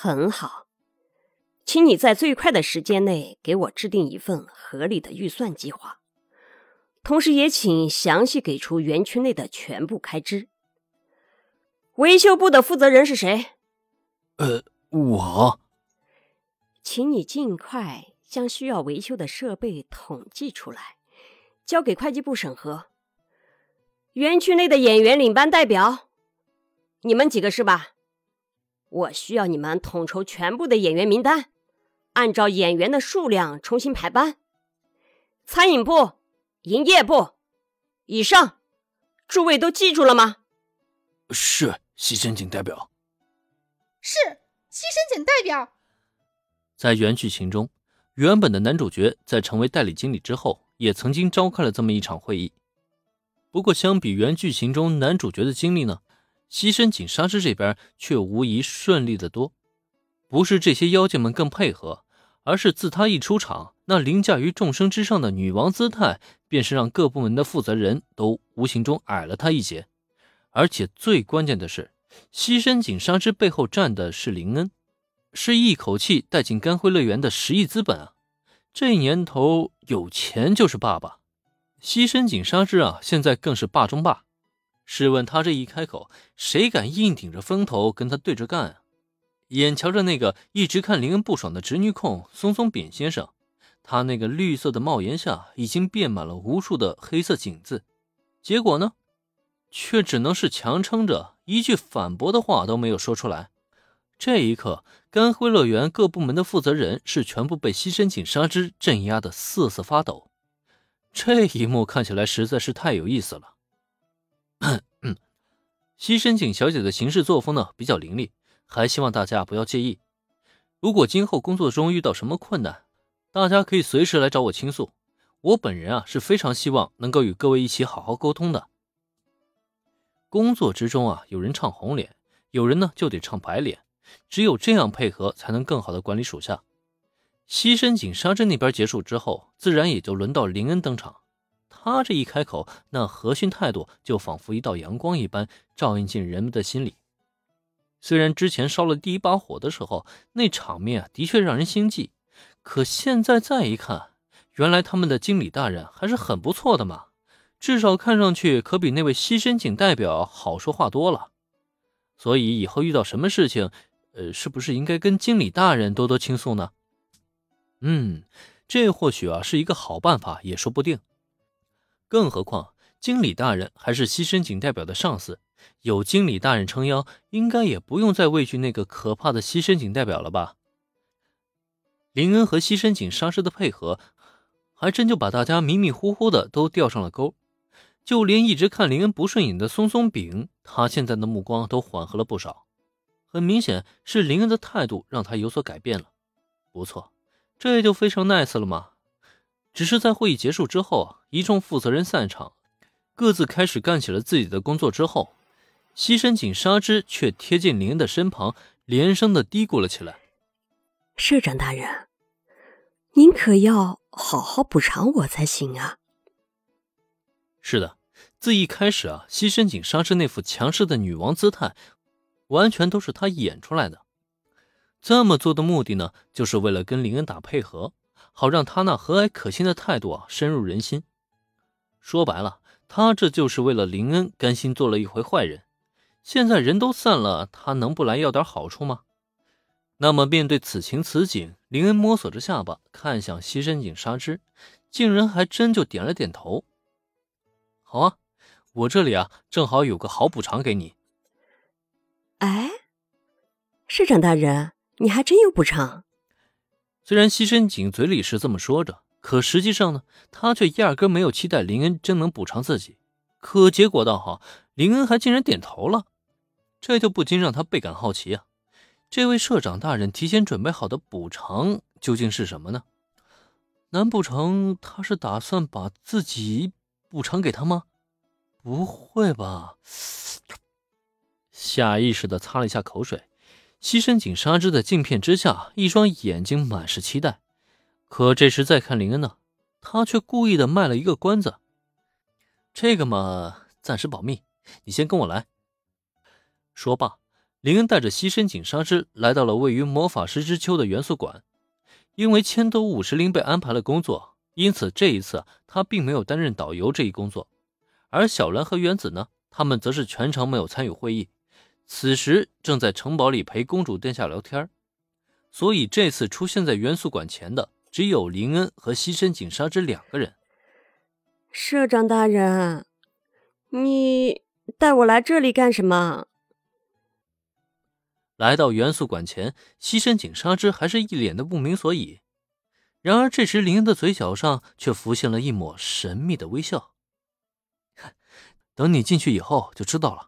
很好，请你在最快的时间内给我制定一份合理的预算计划，同时也请详细给出园区内的全部开支。维修部的负责人是谁？呃，我。请你尽快将需要维修的设备统计出来，交给会计部审核。园区内的演员领班代表，你们几个是吧？我需要你们统筹全部的演员名单，按照演员的数量重新排班。餐饮部、营业部，以上，诸位都记住了吗？是，西深井代表。是，西深井代表。在原剧情中，原本的男主角在成为代理经理之后，也曾经召开了这么一场会议。不过，相比原剧情中男主角的经历呢，西深井纱织这边却无疑顺利的多。不是这些妖精们更配合，而是自他一出场，那凌驾于众生之上的女王姿态，便是让各部门的负责人都无形中矮了他一截。而且最关键的是，西深井纱织背后站的是林恩。是一口气带进干辉乐园的十亿资本啊！这年头有钱就是爸爸。西深井纱织啊，现在更是霸中霸。试问他这一开口，谁敢硬顶着风头跟他对着干啊？眼瞧着那个一直看林恩不爽的侄女控松松扁先生，他那个绿色的帽檐下已经变满了无数的黑色井字，结果呢，却只能是强撑着，一句反驳的话都没有说出来。这一刻，干辉乐园各部门的负责人是全部被西深井纱织镇压的瑟瑟发抖。这一幕看起来实在是太有意思了。西深井小姐的行事作风呢比较凌厉，还希望大家不要介意。如果今后工作中遇到什么困难，大家可以随时来找我倾诉。我本人啊是非常希望能够与各位一起好好沟通的。工作之中啊，有人唱红脸，有人呢就得唱白脸。只有这样配合，才能更好的管理属下。西深井沙镇那边结束之后，自然也就轮到林恩登场。他这一开口，那和煦态度就仿佛一道阳光一般，照映进人们的心里。虽然之前烧了第一把火的时候，那场面的确让人心悸，可现在再一看，原来他们的经理大人还是很不错的嘛，至少看上去可比那位西深井代表好说话多了。所以以后遇到什么事情，呃，是不是应该跟经理大人多多倾诉呢？嗯，这或许啊是一个好办法，也说不定。更何况经理大人还是西深井代表的上司，有经理大人撑腰，应该也不用再畏惧那个可怕的西深井代表了吧？林恩和西深井沙师的配合，还真就把大家迷迷糊糊的都钓上了钩。就连一直看林恩不顺眼的松松饼，他现在的目光都缓和了不少。很明显是林恩的态度让他有所改变了，不错，这也就非常 nice 了嘛。只是在会议结束之后，一众负责人散场，各自开始干起了自己的工作之后，西深井纱织却贴近林恩的身旁，连声的嘀咕了起来：“社长大人，您可要好好补偿我才行啊。”是的，自一开始啊，西深井纱织那副强势的女王姿态。完全都是她演出来的。这么做的目的呢，就是为了跟林恩打配合，好让他那和蔼可亲的态度啊深入人心。说白了，他这就是为了林恩甘心做了一回坏人。现在人都散了，他能不来要点好处吗？那么面对此情此景，林恩摸索着下巴，看向西深井纱织，竟然还真就点了点头。好啊，我这里啊正好有个好补偿给你。哎，市长大人，你还真有补偿。虽然西深井嘴里是这么说着，可实际上呢，他却压根没有期待林恩真能补偿自己。可结果倒好，林恩还竟然点头了，这就不禁让他倍感好奇啊！这位社长大人提前准备好的补偿究竟是什么呢？难不成他是打算把自己补偿给他吗？不会吧！下意识的擦了一下口水，西深井纱织的镜片之下，一双眼睛满是期待。可这时再看林恩呢，他却故意的卖了一个关子。这个嘛，暂时保密，你先跟我来。说罢，林恩带着西深井纱织来到了位于魔法师之丘的元素馆。因为千多五十铃被安排了工作，因此这一次他并没有担任导游这一工作。而小兰和原子呢，他们则是全程没有参与会议，此时正在城堡里陪公主殿下聊天。所以这次出现在元素馆前的只有林恩和西深井纱织两个人。社长大人，你带我来这里干什么？来到元素馆前，西深井纱织还是一脸的不明所以。然而这时，林恩的嘴角上却浮现了一抹神秘的微笑。等你进去以后就知道了。